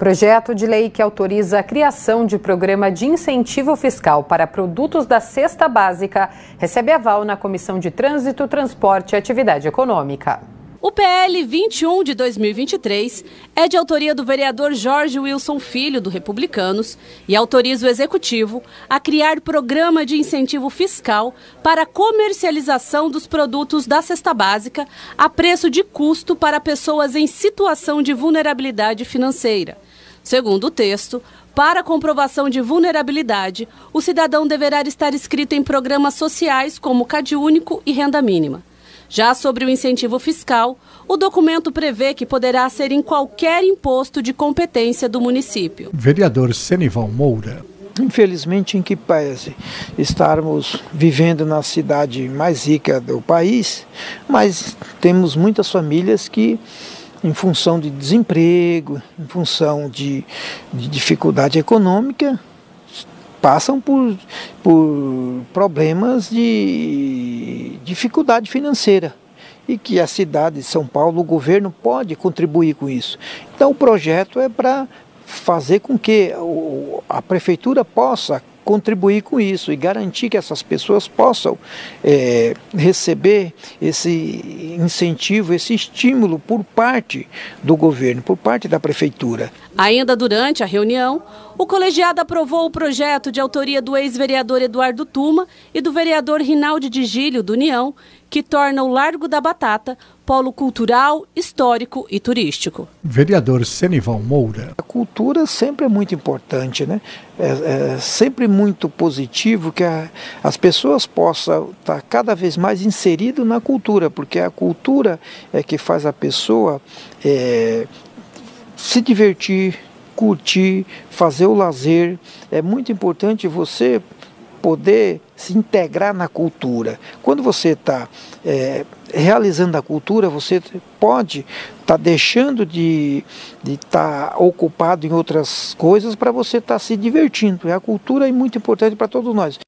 Projeto de lei que autoriza a criação de programa de incentivo fiscal para produtos da cesta básica recebe aval na Comissão de Trânsito, Transporte e Atividade Econômica. O PL 21 de 2023 é de autoria do vereador Jorge Wilson Filho, do Republicanos, e autoriza o Executivo a criar programa de incentivo fiscal para comercialização dos produtos da cesta básica a preço de custo para pessoas em situação de vulnerabilidade financeira. Segundo o texto, para comprovação de vulnerabilidade, o cidadão deverá estar inscrito em programas sociais como CadÚnico e Renda Mínima. Já sobre o incentivo fiscal, o documento prevê que poderá ser em qualquer imposto de competência do município. Vereador Senival Moura. Infelizmente, em que pese estarmos vivendo na cidade mais rica do país, mas temos muitas famílias que em função de desemprego, em função de, de dificuldade econômica, passam por, por problemas de dificuldade financeira e que a cidade de São Paulo, o governo pode contribuir com isso. Então o projeto é para fazer com que a prefeitura possa contribuir com isso e garantir que essas pessoas possam é, receber esse incentivo, esse estímulo por parte do governo, por parte da prefeitura. Ainda durante a reunião, o colegiado aprovou o projeto de autoria do ex-vereador Eduardo Tuma e do vereador Rinaldi Digílio, do União, que torna o Largo da Batata polo cultural, histórico e turístico. Vereador Senival Moura. A cultura sempre é muito importante, né? É, é sempre muito positivo que a, as pessoas possam estar cada vez mais inseridas na cultura, porque a cultura é que faz a pessoa é, se divertir, curtir, fazer o lazer. É muito importante você poder se integrar na cultura. Quando você está é, realizando a cultura, você pode estar tá deixando de estar tá ocupado em outras coisas para você estar tá se divertindo. E a cultura é muito importante para todos nós.